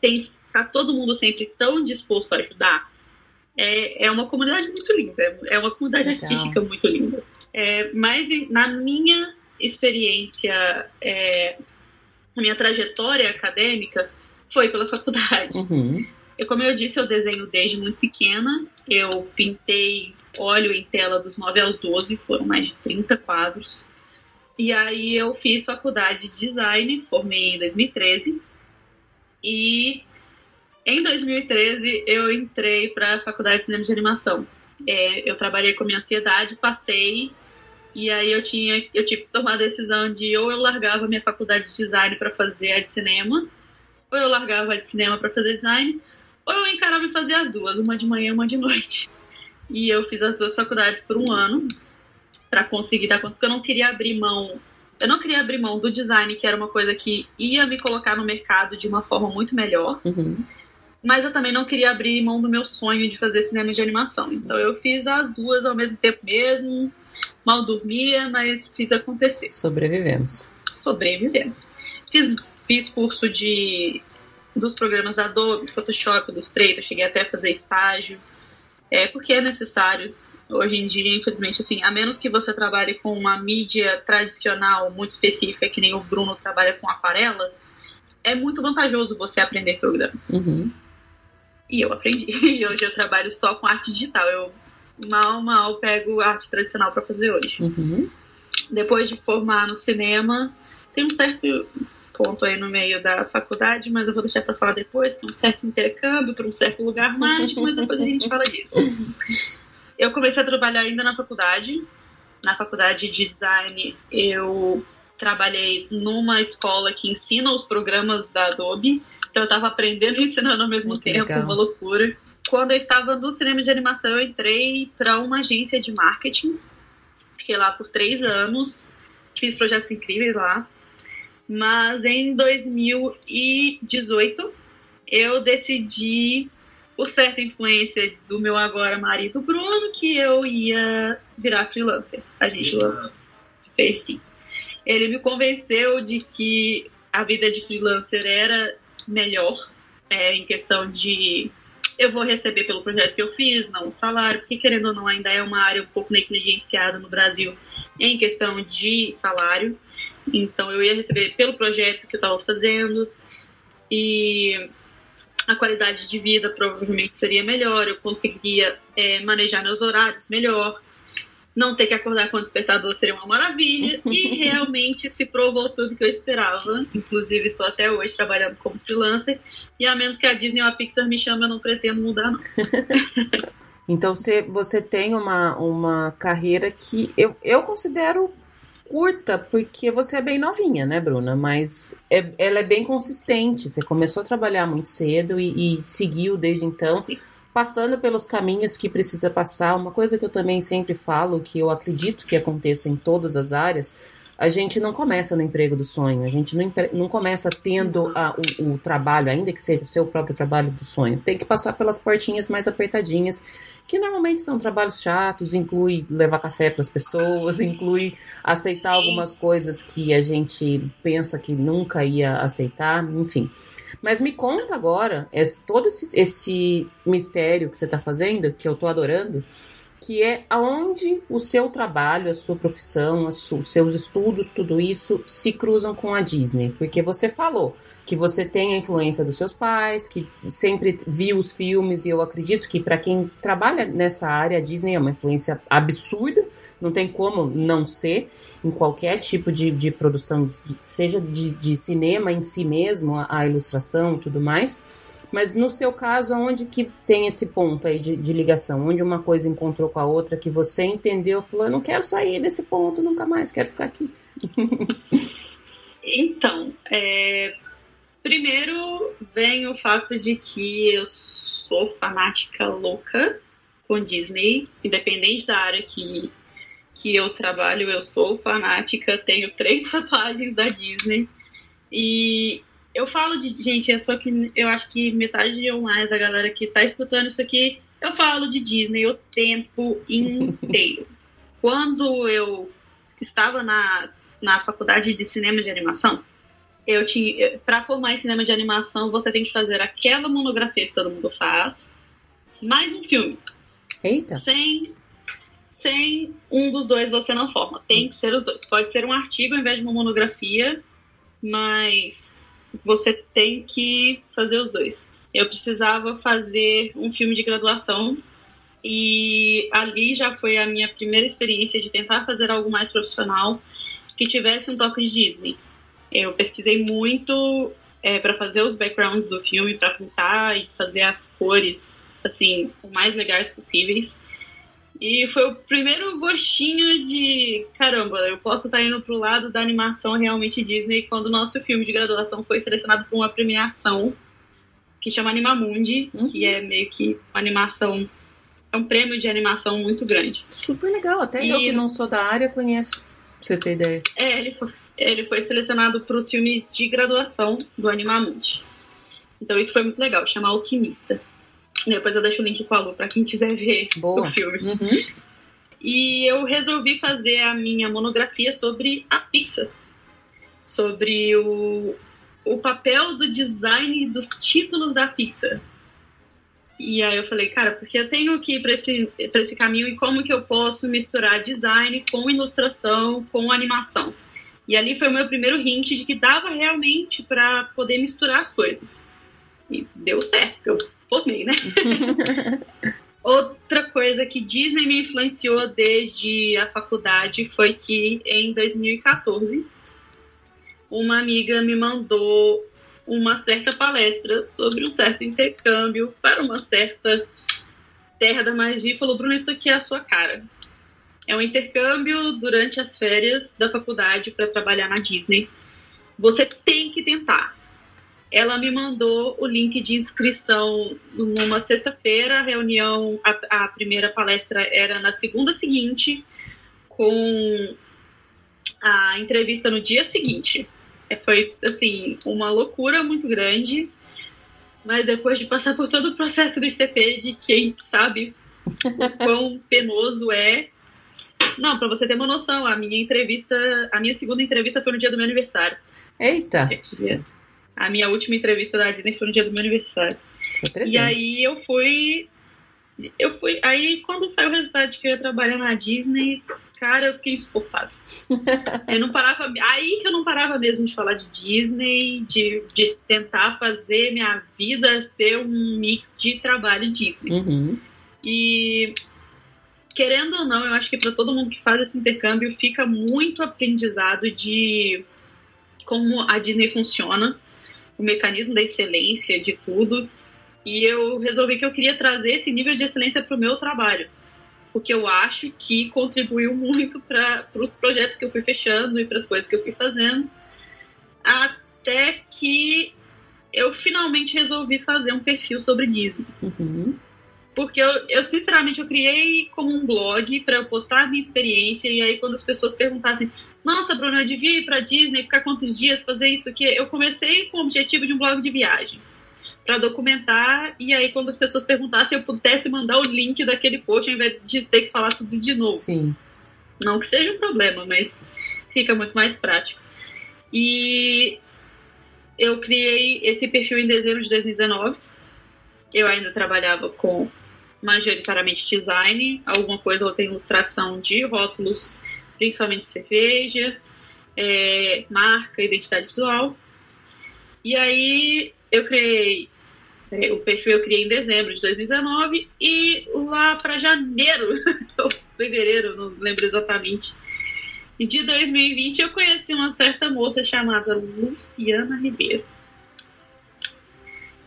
tem tá todo mundo sempre tão disposto a ajudar. É, é uma comunidade muito linda, é uma comunidade Legal. artística muito linda. É, mas na minha experiência, é, na minha trajetória acadêmica, foi pela faculdade. Uhum. Eu, como eu disse, eu desenho desde muito pequena. Eu pintei óleo em tela dos 9 aos 12, foram mais de 30 quadros. E aí eu fiz faculdade de design, formei em 2013. E em 2013 eu entrei para a faculdade de cinema de animação. É, eu trabalhei com minha ansiedade, passei e aí eu tinha, eu tive que tomar a decisão de ou eu largava minha faculdade de design para fazer a de cinema, ou eu largava a de cinema para fazer design, ou eu encarava e fazia as duas, uma de manhã e uma de noite. E eu fiz as duas faculdades por um ano para conseguir dar conta, porque eu não queria abrir mão. Eu não queria abrir mão do design, que era uma coisa que ia me colocar no mercado de uma forma muito melhor. Uhum. Mas eu também não queria abrir mão do meu sonho de fazer cinema de animação. Então eu fiz as duas ao mesmo tempo mesmo. Mal dormia, mas fiz acontecer. Sobrevivemos. Sobrevivemos. Fiz, fiz curso de dos programas da Adobe, Photoshop, Illustrator, cheguei até a fazer estágio. É porque é necessário hoje em dia, infelizmente, assim, a menos que você trabalhe com uma mídia tradicional muito específica, que nem o Bruno trabalha com aquarela, é muito vantajoso você aprender programas. Uhum. E eu aprendi. (laughs) E hoje eu trabalho só com arte digital. Eu mal, mal pego arte tradicional para fazer hoje. Uhum. Depois de formar no cinema, tem um certo ponto aí no meio da faculdade, mas eu vou deixar para falar depois, que é um certo intercâmbio para um certo lugar mágico, mas depois a gente fala disso. Eu comecei a trabalhar ainda na faculdade. Na faculdade de design, eu trabalhei numa escola que ensina os programas da Adobe. Então eu estava aprendendo e ensinando ao mesmo tempo, legal. uma loucura. Quando eu estava no cinema de animação, eu entrei para uma agência de marketing. Fiquei lá por três anos, fiz projetos incríveis lá. Mas em 2018, eu decidi, por certa influência do meu agora marido Bruno, que eu ia virar freelancer. A gente fez sim. Ele me convenceu de que a vida de freelancer era melhor, é, em questão de eu vou receber pelo projeto que eu fiz, não o salário, porque querendo ou não, ainda é uma área um pouco negligenciada no Brasil em questão de salário. Então eu ia receber pelo projeto que eu estava fazendo e a qualidade de vida provavelmente seria melhor, eu conseguiria é, manejar meus horários melhor, não ter que acordar com o despertador seria uma maravilha e (laughs) realmente se provou tudo que eu esperava. Inclusive estou até hoje trabalhando como freelancer e a menos que a Disney ou a Pixar me chame, eu não pretendo mudar não. (laughs) Então você, você tem uma, uma carreira que eu, eu considero curta, porque você é bem novinha, né, Bruna? Mas é- ela é bem consistente. Você começou a trabalhar muito cedo e, e seguiu desde então, passando pelos caminhos que precisa passar. Uma coisa que eu também sempre falo, que eu acredito que aconteça em todas as áreas, a gente não começa no emprego do sonho, a gente não, não começa tendo a- o, o trabalho, ainda que seja o seu próprio trabalho do sonho. Tem que passar pelas portinhas mais apertadinhas, que normalmente são trabalhos chatos, inclui levar café para as pessoas, (laughs) inclui aceitar algumas coisas que a gente pensa que nunca ia aceitar, enfim. Mas me conta agora, esse- todo esse, esse mistério que você está fazendo, que eu tô adorando, que é aonde o seu trabalho, a sua profissão, os seus estudos, tudo isso se cruzam com a Disney. Porque você falou que você tem a influência dos seus pais, que sempre viu os filmes, e eu acredito que para quem trabalha nessa área, a Disney é uma influência absurda, não tem como não ser em qualquer tipo de, de produção, seja de, de cinema em si mesmo, a, a ilustração e tudo mais. Mas no seu caso, onde que tem esse ponto aí de, de ligação? Onde uma coisa encontrou com a outra, que você entendeu, falou, eu não quero sair desse ponto nunca mais, quero ficar aqui. (laughs) Então, é, primeiro vem o fato de que eu sou fanática louca com Disney, independente da área que, que eu trabalho, eu sou fanática, tenho três (laughs) tatuagens da Disney. E eu falo de. Gente, é só que eu acho que metade ou mais da galera que está escutando isso aqui, eu falo de Disney o tempo inteiro. (laughs) Quando eu estava nas, na faculdade de cinema de animação, eu tinha. Para formar em cinema de animação, você tem que fazer aquela monografia que todo mundo faz, mais um filme. Eita! Sem, sem um dos dois você não forma. Tem que ser os dois. Pode ser um artigo ao invés de uma monografia, mas você tem que fazer os dois. Eu precisava fazer um filme de graduação e ali já foi a minha primeira experiência de tentar fazer algo mais profissional que tivesse um toque de Disney. Eu pesquisei muito para fazer os backgrounds do filme, para pintar e fazer as cores assim o mais legais possíveis. E foi o primeiro gostinho de caramba, eu posso estar indo pro lado da animação realmente Disney quando o nosso filme de graduação foi selecionado para uma premiação que chama Animamundi, uhum. que é meio que uma animação. É um prêmio de animação muito grande. Super legal, até e... eu que não sou da área conheço, pra você ter ideia. É, ele foi, ele foi selecionado para os filmes de graduação do Animamundi. Então isso foi muito legal, chama Alquimista. Depois eu deixo o link com a Lu para quem quiser ver Boa. o filme. Uhum. E eu resolvi fazer a minha monografia sobre a Pixar. Sobre o, o papel do design dos títulos da Pixar. E aí eu falei, cara, porque eu tenho que ir para esse, pra esse caminho e como que eu posso misturar design com ilustração, com animação. E ali foi o meu primeiro hint de que dava realmente para poder misturar as coisas. E deu certo, formei, né? (laughs) Outra coisa que Disney me influenciou desde a faculdade foi que em 2014 uma amiga me mandou uma certa palestra sobre um certo intercâmbio para uma certa terra da magia e falou: Bruno, isso aqui é a sua cara. É um intercâmbio durante as férias da faculdade para trabalhar na Disney. Você tem que tentar ela me mandou o link de inscrição numa sexta-feira. A reunião, a, a, primeira palestra era na segunda seguinte, com a entrevista no dia seguinte. É, foi, assim, uma loucura muito grande. Mas depois de passar por todo o processo do ICP, de quem sabe o (laughs) quão penoso é. Não, para você ter uma noção, a minha entrevista, a minha segunda entrevista foi no dia do meu aniversário. Eita! A minha última entrevista da Disney foi no dia do meu aniversário. E aí eu fui. Eu fui. Aí quando saiu o resultado de que eu ia trabalhar na Disney, cara, eu fiquei insuportável. (laughs) eu não parava. Aí que eu não parava mesmo de falar de Disney, de, de tentar fazer minha vida ser um mix de trabalho Disney. Uhum. E querendo ou não, eu acho que para todo mundo que faz esse intercâmbio fica muito aprendizado de como a Disney funciona o mecanismo da excelência de tudo. E eu resolvi que eu queria trazer esse nível de excelência para o meu trabalho, porque eu acho que contribuiu muito para os projetos que eu fui fechando e para as coisas que eu fui fazendo, até que eu finalmente resolvi fazer um perfil sobre Disney. Uhum. Porque eu, eu, sinceramente, eu criei como um blog para eu postar a minha experiência, e aí quando as pessoas perguntassem, nossa, Bruno, eu devia ir para Disney, ficar quantos dias, fazer isso aqui. Eu comecei com o objetivo de um blog de viagem para documentar e aí quando as pessoas perguntassem eu pudesse mandar o link daquele post ao invés de ter que falar tudo de novo. Sim. Não que seja um problema, mas fica muito mais prático. E eu criei esse perfil em dezembro de 2019. Eu ainda trabalhava com majoritariamente design, alguma coisa ou tem ilustração de rótulos principalmente cerveja, é, marca, identidade visual. E aí eu criei é, o perfil eu criei em dezembro de 2019 e lá para janeiro (laughs) ou fevereiro, não lembro exatamente, de 2020 eu conheci uma certa moça chamada Luciana Ribeiro.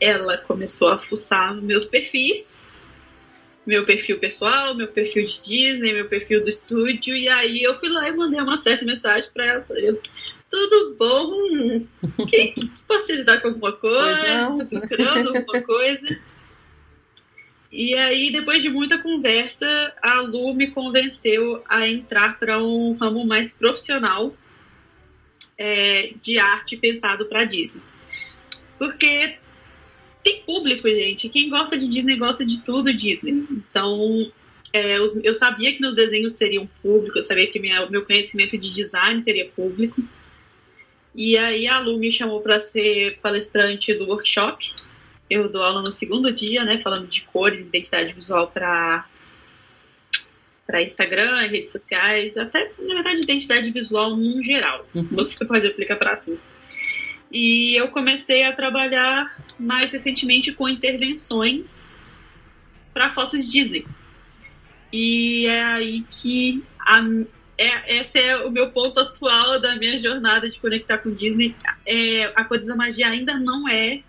Ela começou a fuçar meus perfis meu perfil pessoal, meu perfil de Disney, meu perfil do estúdio, e aí eu fui lá e mandei uma certa mensagem para ela, falei, tudo bom? (laughs) Que, posso te ajudar com alguma coisa? Tô procurando alguma coisa? E aí, depois de muita conversa, a Lu me convenceu a entrar para um ramo mais profissional é, de arte pensado para Disney. Porque tem público, gente. Quem gosta de Disney gosta de tudo Disney. Então, é, eu sabia que meus desenhos teriam público, eu sabia que minha, meu conhecimento de design teria público. E aí a Lu me chamou para ser palestrante do workshop. Eu dou aula no segundo dia, né, falando de cores, identidade visual para para Instagram, redes sociais, até na verdade identidade visual no geral. Uhum. Você pode aplicar para tudo. E eu comecei a trabalhar mais recentemente com intervenções para fotos Disney. E é aí que a, é, esse é o meu ponto atual da minha jornada de conectar com Disney. É, a Coisa da Magia ainda não é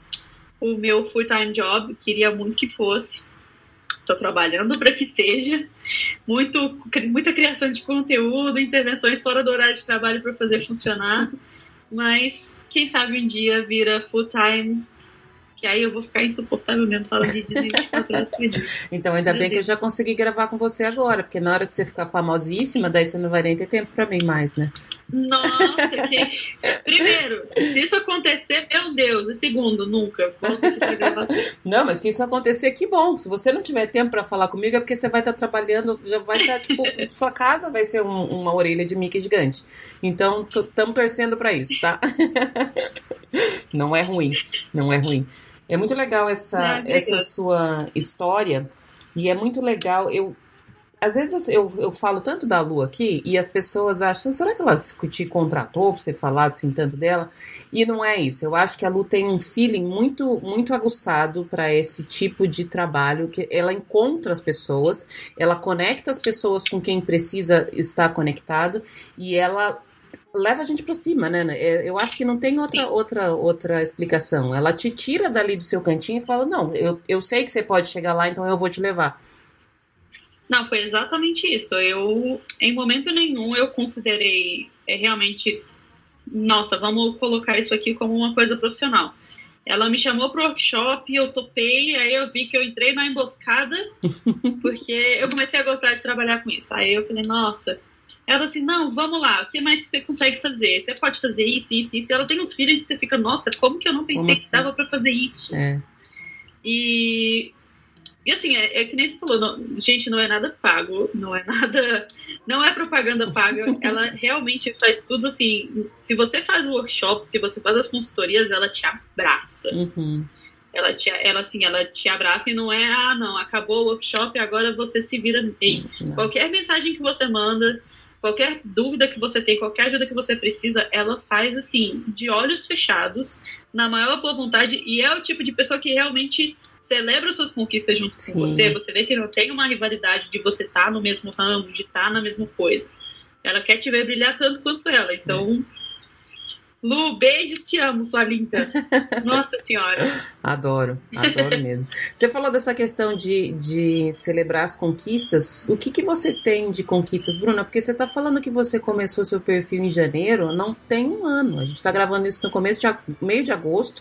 o meu full-time job, queria muito que fosse. Estou trabalhando para que seja. Muito, muita criação de conteúdo, intervenções fora do horário de trabalho para fazer funcionar. Mas quem sabe um dia vira full time que aí eu vou ficar insuportável mesmo falando de Disney 24 horas por dia. Então, ainda Meu bem que eu Deus. já consegui gravar com você agora, porque na hora que você ficar famosíssima, daí você não vai nem ter tempo pra mim mais, né? Nossa, que... (laughs) Primeiro, se isso acontecer, Deus. E segundo, nunca. (laughs) Não, mas se isso acontecer, que bom. Se você não tiver tempo pra falar comigo, é porque você vai estar trabalhando, já vai estar, tipo, (laughs) sua casa vai ser um- uma orelha de Mickey gigante. Então, estamos torcendo pra isso, tá? (laughs) não é ruim, não é ruim. É muito legal essa, Ah, obrigada. essa sua história, e é muito legal, eu... Às vezes eu, eu falo tanto da Lu aqui e as pessoas acham, será que ela te contratou pra você falar assim tanto dela? E não é isso. Eu acho que a Lu tem um feeling muito, muito aguçado para esse tipo de trabalho, que ela encontra as pessoas, ela conecta as pessoas com quem precisa estar conectado e ela leva a gente para cima, né? É, Eu acho que não tem outra, Sim. outra, outra explicação. Ela te tira dali do seu cantinho e fala: Não, eu, eu sei que você pode chegar lá, então eu vou te levar. Não, foi exatamente isso. Eu, em momento nenhum, eu considerei é, realmente, nossa, vamos colocar isso aqui como uma coisa profissional. Ela me chamou pro workshop, eu topei, aí eu vi que eu entrei na emboscada, (laughs) porque eu comecei a gostar de trabalhar com isso. Aí eu falei, nossa. Ela assim, não, vamos lá, o que mais que você consegue fazer? Você pode fazer isso, isso, isso. E ela tem uns filhos que você fica, nossa, como que eu não pensei Como que assim? dava pra fazer isso? É. E, e assim, é, é que nem você falou, não- gente, não é nada pago, não é nada. Não é propaganda paga. (laughs) ela realmente faz tudo assim. Se você faz o workshop, se você faz as consultorias, ela te abraça. Uhum. Ela te, ela, assim, ela te abraça e não é, ah, não, acabou o workshop, agora você se vira bem. Qualquer mensagem que você manda, qualquer dúvida que você tem, qualquer ajuda que você precisa, ela faz assim, de olhos fechados, na maior boa vontade, e é o tipo de pessoa que realmente celebra suas conquistas junto Sim. com você. Você vê que não tem uma rivalidade de você estar no mesmo ramo, de estar na mesma coisa. Ela quer te ver brilhar tanto quanto ela. Então, Lu, beijo, te amo, sua linda. Nossa senhora. Adoro, adoro mesmo. Você falou dessa questão de, de celebrar as conquistas. O que, que você tem de conquistas, Bruna? Porque você está falando que você começou seu perfil em janeiro, não tem um ano. A gente está gravando isso no começo de meio de agosto.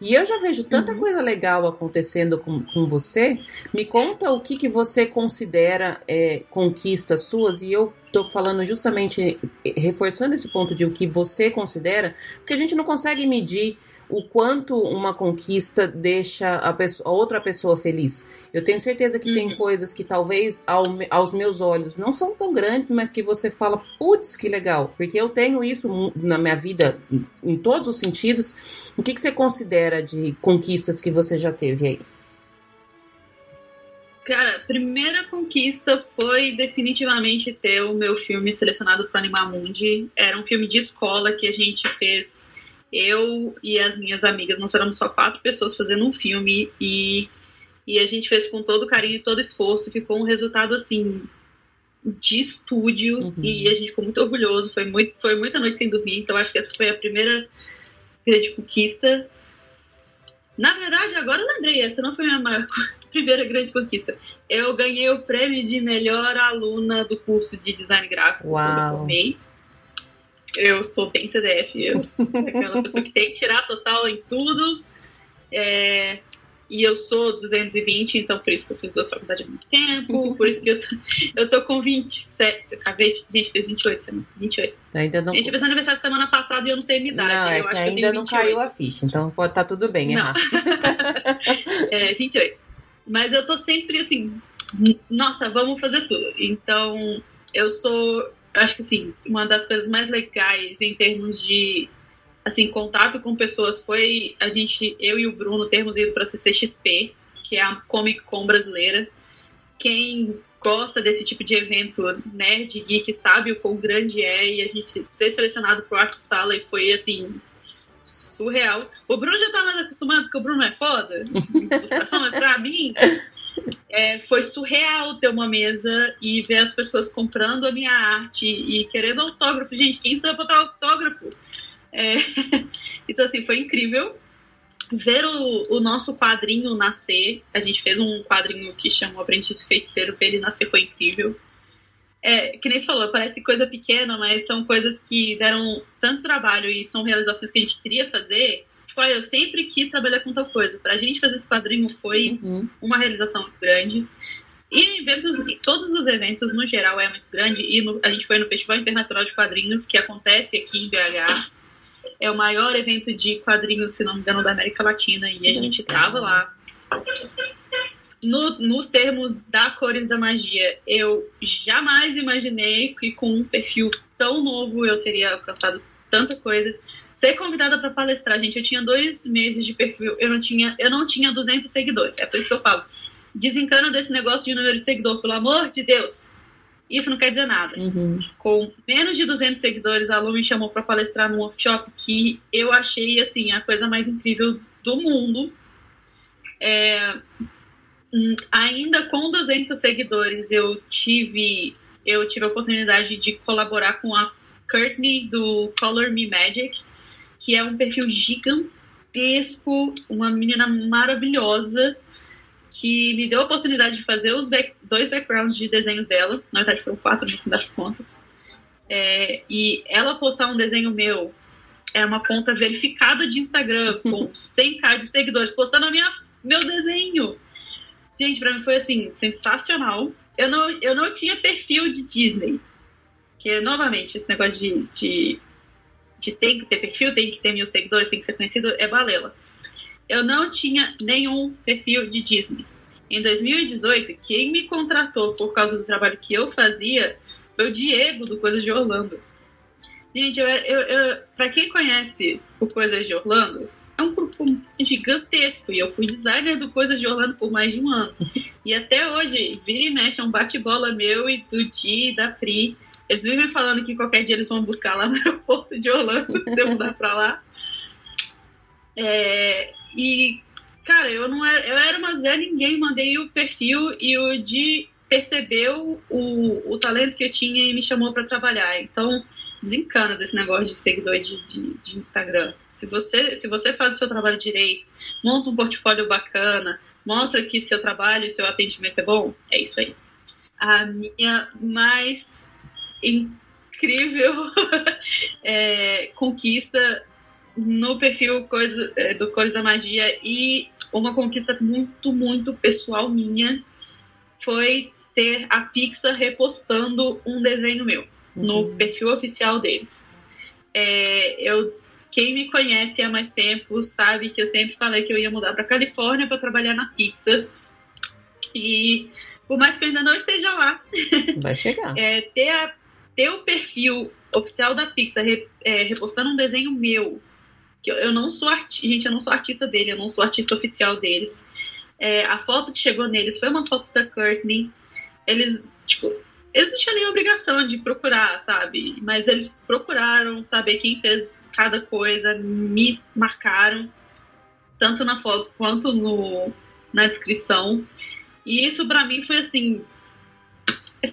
E eu já vejo tanta Uhum. coisa legal acontecendo com, com você. Me conta o que, que você considera é, conquistas suas, e eu tô falando justamente, eh, reforçando esse ponto de o que você considera, porque a gente não consegue medir o quanto uma conquista deixa a, pessoa- a outra pessoa feliz. Eu tenho certeza que tem Uhum. coisas que talvez ao aos meus olhos não são tão grandes, mas que você fala, putz, que legal. Porque eu tenho isso na minha vida em- em todos os sentidos. O que, que você considera de conquistas que você já teve aí? Cara, a primeira conquista foi definitivamente ter o meu filme selecionado para Animamundi. Era um filme de escola que a gente fez. Eu e as minhas amigas, nós éramos só quatro pessoas fazendo um filme e, e a gente fez com todo carinho e todo esforço. Ficou um resultado assim de estúdio Uhum. e a gente ficou muito orgulhoso. Foi, muito, foi muita noite sem dormir, então acho que essa foi a primeira grande conquista. Na verdade, agora eu lembrei, essa não foi a minha maior (laughs) primeira grande conquista. Eu ganhei o prêmio de melhor aluna do curso de design gráfico quando eu Uau. formei. Eu sou bem CDF, eu sou aquela (laughs) pessoa que tem que tirar total em tudo. É, e eu sou 220, então por isso que eu fiz duas faculdades ao mesmo tempo, por isso que eu tô, eu tô com 27. Eu acabei, de- gente, fez 28 semana. 28. Ainda não. Gente, fez aniversário semana passada e eu não sei a minha idade. Não, é eu acho que ainda não 28. caiu a ficha, então pode estar tudo bem Não. errar. (laughs) É, 28. Mas eu tô sempre assim, nossa, vamos fazer tudo. Então, eu sou, acho que assim, uma das coisas mais legais em termos de assim, contato com pessoas foi a gente, eu e o Bruno termos ido para CCXP, que é a Comic Con brasileira. Quem gosta desse tipo de evento nerd geek sabe o quão grande é e a gente ser selecionado pro Arte Sala e foi assim surreal. O Bruno já tá mais acostumado porque o Bruno é foda. Ilustração (laughs) é pra mim. É, foi surreal ter uma mesa e ver as pessoas comprando a minha arte e querendo autógrafo. Gente, quem sabe botar autógrafo? É, (laughs) Então, assim, foi incrível ver o, o nosso quadrinho nascer. A gente fez um quadrinho que chama Aprendiz Feiticeiro, pra ele nascer foi incrível. É, que nem você falou, parece coisa pequena, mas são coisas que deram tanto trabalho e são realizações que a gente queria fazer tipo, ah, eu sempre quis trabalhar com tal coisa. Pra gente fazer esse quadrinho foi uhum. uma realização muito grande. E eventos, todos os eventos, no geral, é muito grande. E no, a gente foi no Festival Internacional de Quadrinhos, que acontece aqui em BH. É o maior evento de quadrinhos, se não me engano, da América Latina. E a gente tava lá. No, nos termos da Cores da Magia, eu jamais imaginei que com um perfil tão novo eu teria alcançado tanta coisa. Ser convidada para palestrar, gente, eu tinha dois meses de perfil, eu não tinha, eu não tinha 200 seguidores. É por isso que eu falo desencana desse negócio de número de seguidor, pelo amor de Deus. Isso não quer dizer nada. Uhum. Com menos de 200 seguidores, a Lu me chamou para palestrar num workshop que eu achei assim a coisa mais incrível do mundo. É, hum, ainda com 200 seguidores, eu tive eu tive a oportunidade de colaborar com a Courtney do Color Me Magic, que é um perfil gigantesco, uma menina maravilhosa que me deu a oportunidade de fazer os back, dois backgrounds de desenhos dela. Na verdade, foram quatro no fim das contas. É, e ela postar um desenho meu é uma conta verificada de Instagram (laughs) com 100k de seguidores postando a minha, meu desenho. Gente, pra mim foi assim, sensacional. Eu não, eu não tinha perfil de Disney. Que, novamente, esse negócio de, de, de tem que ter perfil, tem que ter mil seguidores, tem que ser conhecido, é balela eu não tinha nenhum perfil de Disney. Em 2018, quem me contratou por causa do trabalho que eu fazia foi o Diego do Coisas de Orlando. Gente, eu, eu, eu para quem conhece o Coisas de Orlando, é um grupo gigantesco. E eu fui designer do Coisas de Orlando por mais de um ano. E até hoje, vira e mexe, é um bate-bola meu e do Di e da Pri. Eles vivem falando que qualquer dia eles vão buscar lá no (laughs) aeroporto de Orlando, se eu mudar pra lá. É, e, cara, eu não era, eu era uma Zé Ninguém, mandei o perfil e o Di percebeu o, o talento que eu tinha e me chamou para trabalhar. Então, desencana desse negócio de seguidor de, de, de, Instagram. Se você, se você faz o seu trabalho direito, monta um portfólio bacana, mostra que seu trabalho e seu atendimento é bom, é isso aí. A minha mais incrível (laughs) é, conquista no perfil coisa, é, do Cores da Magia e uma conquista muito, muito pessoal minha foi ter a Pixar repostando um desenho meu uhum. no perfil oficial deles. É, eu, quem me conhece há mais tempo sabe que eu sempre falei que eu ia mudar para Califórnia para trabalhar na Pixar. E por mais que eu ainda não esteja lá, vai chegar. (laughs) é, ter, a, ter o perfil oficial da Pixar é, repostando um desenho meu que eu, eu não sou artista, gente, eu não sou artista dele, eu não sou artista oficial deles. É, a foto que chegou neles foi uma foto da Courtney. Eles, tipo, eles não tinham nem obrigação de procurar, sabe? Mas eles procuraram saber quem fez cada coisa, me marcaram, tanto na foto quanto no, na descrição. E isso para mim foi assim.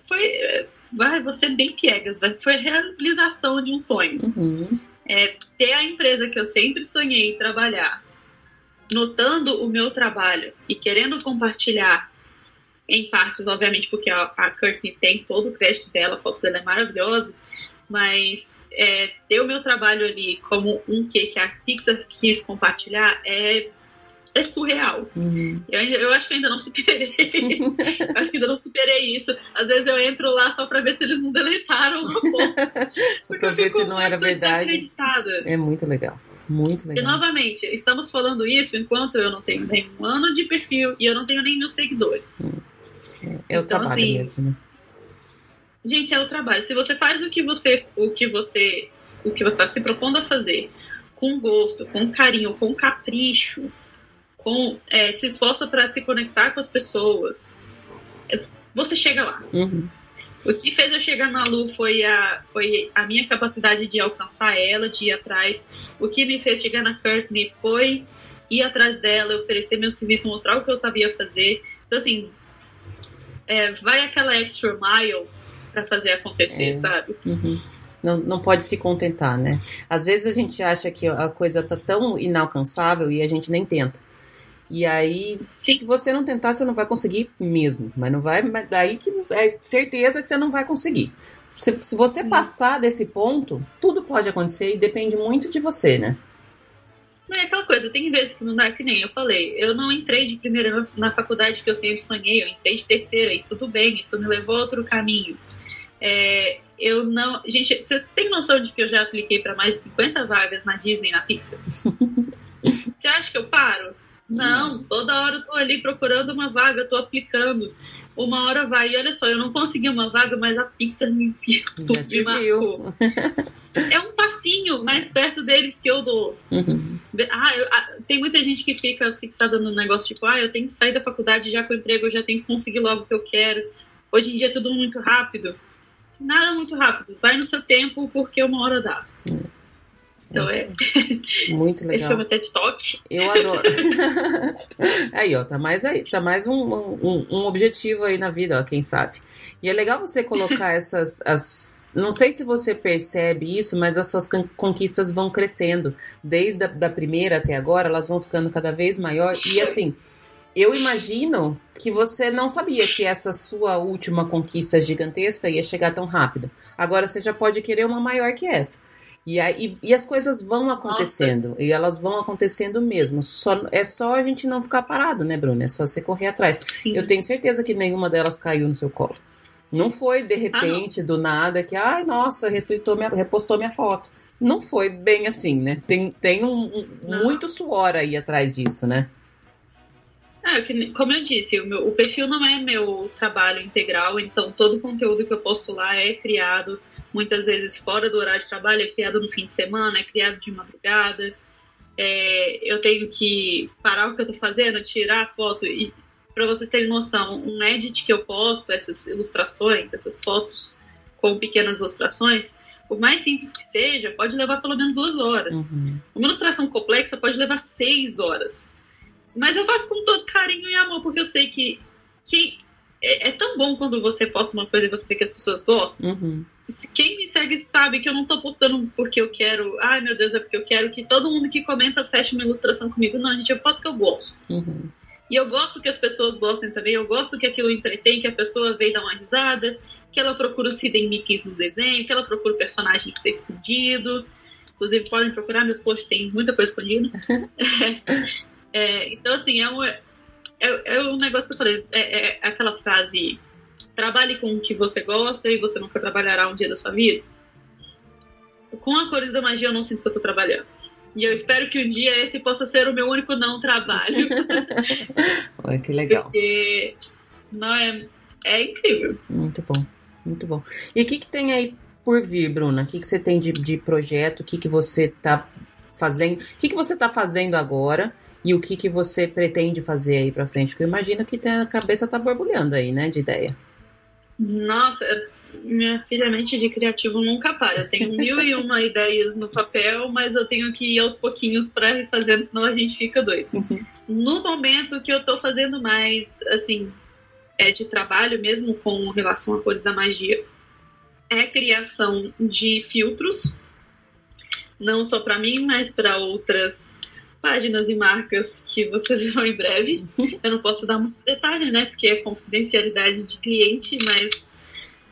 Foi. Vai, você bem piegas, foi a realização de um sonho. Uhum é, ter a empresa que eu sempre sonhei trabalhar, notando o meu trabalho e querendo compartilhar em partes, obviamente, porque a, a Courtney tem todo o crédito dela, a foto dela é maravilhosa, mas é, ter o meu trabalho ali como um que, que a Pixar quis compartilhar é é surreal. Uhum. Eu, eu acho que ainda não superei. (laughs) acho que ainda não superei isso. Às vezes eu entro lá só pra ver se eles não deletaram uma foto. (laughs) só pra ver se não era verdade. É muito legal. Muito legal. E novamente, estamos falando isso enquanto eu não tenho nem um ano de perfil e eu não tenho nem mil seguidores. É, é o então, trabalho assim, mesmo, né? Gente, é o trabalho. Se você faz o que você, o que você, o que você está se propondo a fazer, com gosto, com carinho, com capricho, com, é, se esforça para se conectar com as pessoas, é, você chega lá. Uhum. O que fez eu chegar na Lu foi a, foi a minha capacidade de alcançar ela, de ir atrás. O que me fez chegar na Courtney foi ir atrás dela, oferecer meu serviço, mostrar o que eu sabia fazer. Então, assim, é, vai aquela extra mile para fazer acontecer, é. sabe? Uhum. Não, não pode se contentar, né? Às vezes a gente acha que a coisa tá tão inalcançável e a gente nem tenta. E aí, Sim. se você não tentar, você não vai conseguir mesmo. Mas não vai, mas daí que é certeza que você não vai conseguir. Se, se você Sim. passar desse ponto, tudo pode acontecer e depende muito de você, né? Não é aquela coisa, tem vezes que não dá, que nem eu falei. Eu não entrei de primeira na faculdade que eu sempre sonhei, eu entrei de terceira e tudo bem, isso me levou a outro caminho. É, eu não. Gente, vocês têm noção de que eu já apliquei para mais de 50 vagas na Disney na Pixar? (laughs) Você acha que eu paro? Não, toda hora eu tô ali procurando uma vaga, tô aplicando. Uma hora vai, e olha só, eu não consegui uma vaga, mas a Pixar me, (laughs) me marcou. é um passinho mais perto deles que eu dou. Uhum. Ah, eu, ah, tem muita gente que fica fixada no negócio, tipo, ah, eu tenho que sair da faculdade já com o emprego, eu já tenho que conseguir logo o que eu quero. Hoje em dia é tudo muito rápido. Nada muito rápido. Vai no seu tempo, porque uma hora dá. É. Então é. Muito legal. Esse chama TED Talk. Eu adoro. (laughs) aí, ó, tá mais aí, tá mais um, um, um, objetivo aí na vida, ó, quem sabe. E é legal você colocar (laughs) essas. As, não sei se você percebe isso, mas as suas conquistas vão crescendo. Desde a da primeira até agora, elas vão ficando cada vez maior. E assim, eu imagino que você não sabia que essa sua última conquista gigantesca ia chegar tão rápido. Agora você já pode querer uma maior que essa. E, aí, e as coisas vão acontecendo. Nossa. E elas vão acontecendo mesmo. Só, é só a gente não ficar parado, né, Bruna? É só você correr atrás. Sim. Eu tenho certeza que nenhuma delas caiu no seu colo. Não foi de repente, ah, do nada, que, ai, nossa, retweetou minha, repostou minha foto. Não foi bem assim, né? Tem, tem um, um muito suor aí atrás disso, né? É, como eu disse, o, meu, o perfil não é meu trabalho integral, então todo o conteúdo que eu posto lá é criado muitas vezes fora do horário de trabalho, é criado no fim de semana, é criado de madrugada. É, eu tenho que parar o que eu estou fazendo, tirar a foto e para vocês terem noção, um edit que eu posto, essas ilustrações, essas fotos com pequenas ilustrações, por mais simples que seja, pode levar pelo menos duas horas. Uhum. Uma ilustração complexa pode levar seis horas. Mas eu faço com todo carinho e amor, porque eu sei que, que é, é tão bom quando você posta uma coisa e você vê que as pessoas gostam. Uhum quem me segue sabe que eu não tô postando porque eu quero, ai meu Deus, é porque eu quero que todo mundo que comenta feche uma ilustração comigo. Não, gente, eu posto porque eu gosto. Uhum. E eu gosto que as pessoas gostem também, eu gosto que aquilo entretém, que a pessoa veja dar uma risada, que ela procura os hidden mickeys no desenho, que ela procura o personagem que está escondido. Inclusive, podem procurar, meus posts tem muita coisa escondida. é, (laughs) (laughs) é, então, assim, é um, é, é um negócio que eu falei, é, é aquela frase trabalhe com o que você gosta e você nunca trabalhará um dia da sua vida. Com a Cores da Magia eu não sinto que eu tô trabalhando. E eu espero que um dia esse possa ser o meu único não trabalho. (laughs) Olha que legal. Porque não é, é incrível. Muito bom, muito bom. E o que, que tem aí por vir, Bruna? O que, que você tem de, de projeto? O que, que você tá fazendo? O que, que você tá fazendo agora? E o que, que você pretende fazer aí pra frente? Porque eu imagino que a cabeça tá borbulhando aí, né, de ideia. Nossa, minha filha mente de criativo nunca para. Eu tenho mil e uma (laughs) ideias no papel, mas eu tenho que ir aos pouquinhos para ir fazendo, senão a gente fica doido. Uhum. No momento que eu tô fazendo mais, assim, é de trabalho mesmo com relação a cores da magia, é a criação de filtros, não só para mim, mas para outras páginas e marcas que vocês (laughs) verão em breve. Eu não posso dar muito detalhe, né? Porque é confidencialidade de cliente, mas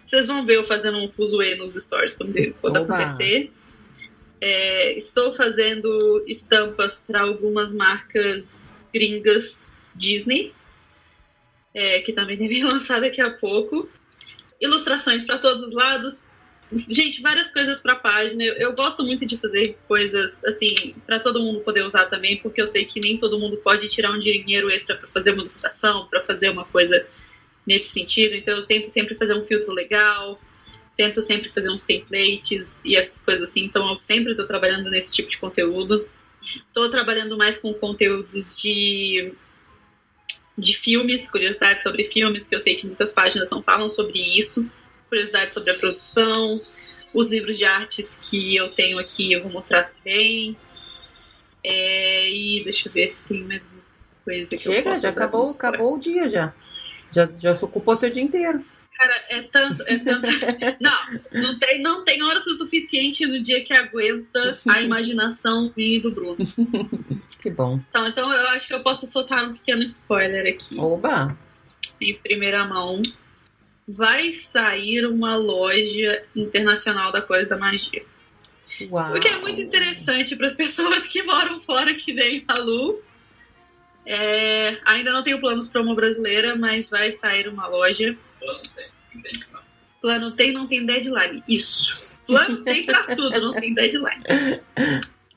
vocês vão ver eu fazendo um fuzuê nos stories quando, quando acontecer. É, estou fazendo estampas para algumas marcas gringas Disney, é, que também devem (laughs) lançar daqui a pouco. Ilustrações para todos os lados, Gente, várias coisas para a página. Eu, gosto muito de fazer coisas assim para todo mundo poder usar também, porque eu sei que nem todo mundo pode tirar um dinheiro extra para fazer uma ilustração, para fazer uma coisa nesse sentido. Então eu tento sempre fazer um filtro legal, tento sempre fazer uns templates e essas coisas assim. Então eu sempre estou trabalhando nesse tipo de conteúdo. Estou trabalhando mais com conteúdos de de filmes, curiosidades sobre filmes, que eu sei que muitas páginas não falam sobre isso curiosidades sobre a produção, os livros de artes que eu tenho aqui eu vou mostrar também. É, e deixa eu ver se tem mais coisa que Chega, já acabou, acabou o dia já. Já, já ocupou seu dia inteiro. Cara, é tanto, é tanto. (laughs) não, não tem, não tem horas o suficiente no dia que aguenta a imaginação vir do Bruno. (laughs) que bom. Então, então eu acho que eu posso soltar um pequeno spoiler aqui. Oba! Em primeira mão vai sair uma loja internacional da Coisa da Magia. Uau. O que é muito interessante para as pessoas que moram fora, que nem a Lu. É, ainda não tenho planos para uma brasileira, mas vai sair uma loja. Plano tem, Plano tem, não tem deadline. Isso. Plano tem para tudo, não tem deadline.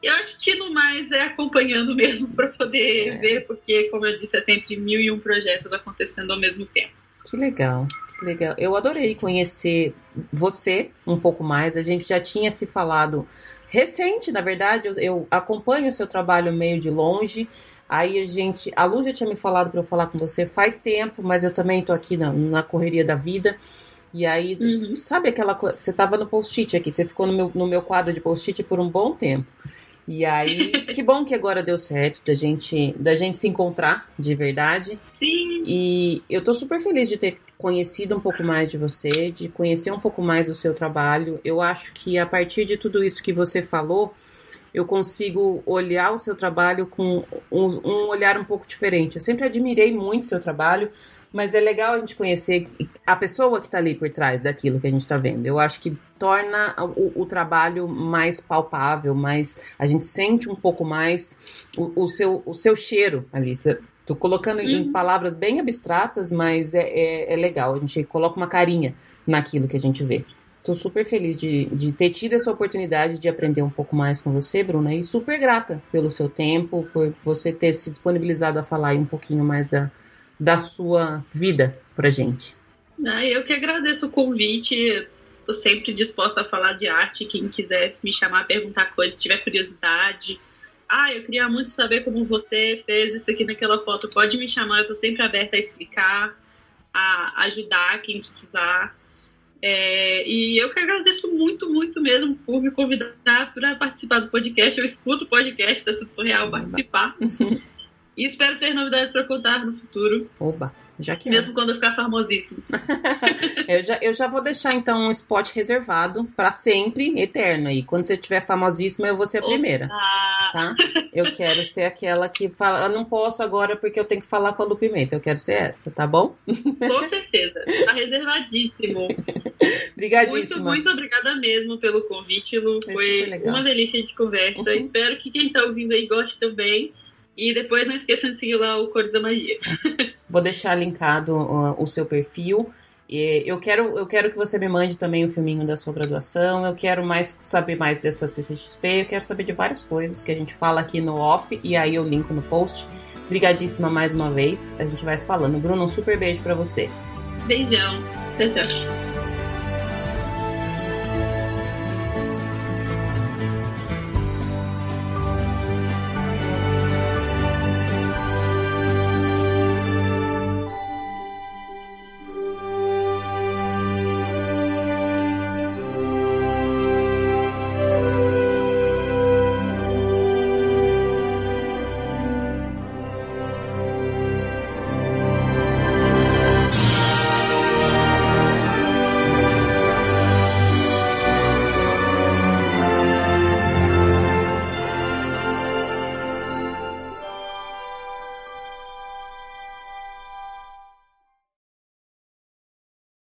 Eu acho que no mais é acompanhando mesmo para poder é. ver, porque, como eu disse, é sempre mil e um projetos acontecendo ao mesmo tempo. Que legal. Legal. Eu adorei conhecer você um pouco mais. A gente já tinha se falado recente, na verdade. Eu, eu acompanho o seu trabalho meio de longe. Aí a gente. A Luz já tinha me falado para eu falar com você faz tempo, mas eu também tô aqui na, na correria da vida. E aí, uhum. sabe aquela coisa? Você tava no post-it aqui, você ficou no meu, no meu quadro de post-it por um bom tempo. E aí, (laughs) que bom que agora deu certo da gente, da gente se encontrar de verdade. Sim. E eu tô super feliz de ter conhecido um pouco mais de você, de conhecer um pouco mais do seu trabalho. Eu acho que a partir de tudo isso que você falou, eu consigo olhar o seu trabalho com um, um olhar um pouco diferente. Eu sempre admirei muito o seu trabalho, mas é legal a gente conhecer a pessoa que está ali por trás daquilo que a gente está vendo. Eu acho que torna o, o, trabalho mais palpável, mais a gente sente um pouco mais o, o seu, o seu cheiro ali. Tô colocando uhum. em palavras bem abstratas, mas é, é, é, legal. A gente coloca uma carinha naquilo que a gente vê. Tô super feliz de, de ter tido essa oportunidade de aprender um pouco mais com você, Bruna, e super grata pelo seu tempo, por você ter se disponibilizado a falar um pouquinho mais da, da sua vida pra gente. Ah, eu que agradeço o convite. Estou sempre disposta a falar de arte. Quem quiser me chamar, perguntar coisas, se tiver curiosidade. Ah, eu queria muito saber como você fez isso aqui naquela foto. Pode me chamar, eu estou sempre aberta a explicar, a ajudar quem precisar. É, e eu que agradeço muito, muito mesmo por me convidar para participar do podcast. Eu escuto o podcast da Surreal participar. (laughs) E espero ter novidades para contar no futuro. Oba, já que Mesmo é. quando eu ficar famosíssimo. (laughs) eu, já, eu já vou deixar então um spot reservado para sempre, eterno. E quando você estiver famosíssima, eu vou ser a Opa. primeira. Tá? Eu quero ser aquela que fala, eu não posso agora porque eu tenho que falar com a Lu Pimenta. Eu quero ser essa, tá bom? Com certeza. Tá reservadíssimo. (laughs) Obrigadíssima. Muito, muito obrigada mesmo pelo convite, Lu. Foi uma delícia de conversa. Uhum. Espero que quem tá ouvindo aí goste também. E depois não esqueçam de seguir lá o Cores da Magia. (laughs) Vou deixar linkado o, o seu perfil. Eu quero, eu quero que você me mande também o filminho da sua graduação. Eu quero mais saber mais dessa CCXP. Eu quero saber de várias coisas que a gente fala aqui no off e aí eu linko no post. Obrigadíssima mais uma vez. A gente vai se falando. Bruno, um super beijo para você. Beijão. Tchau, tchau.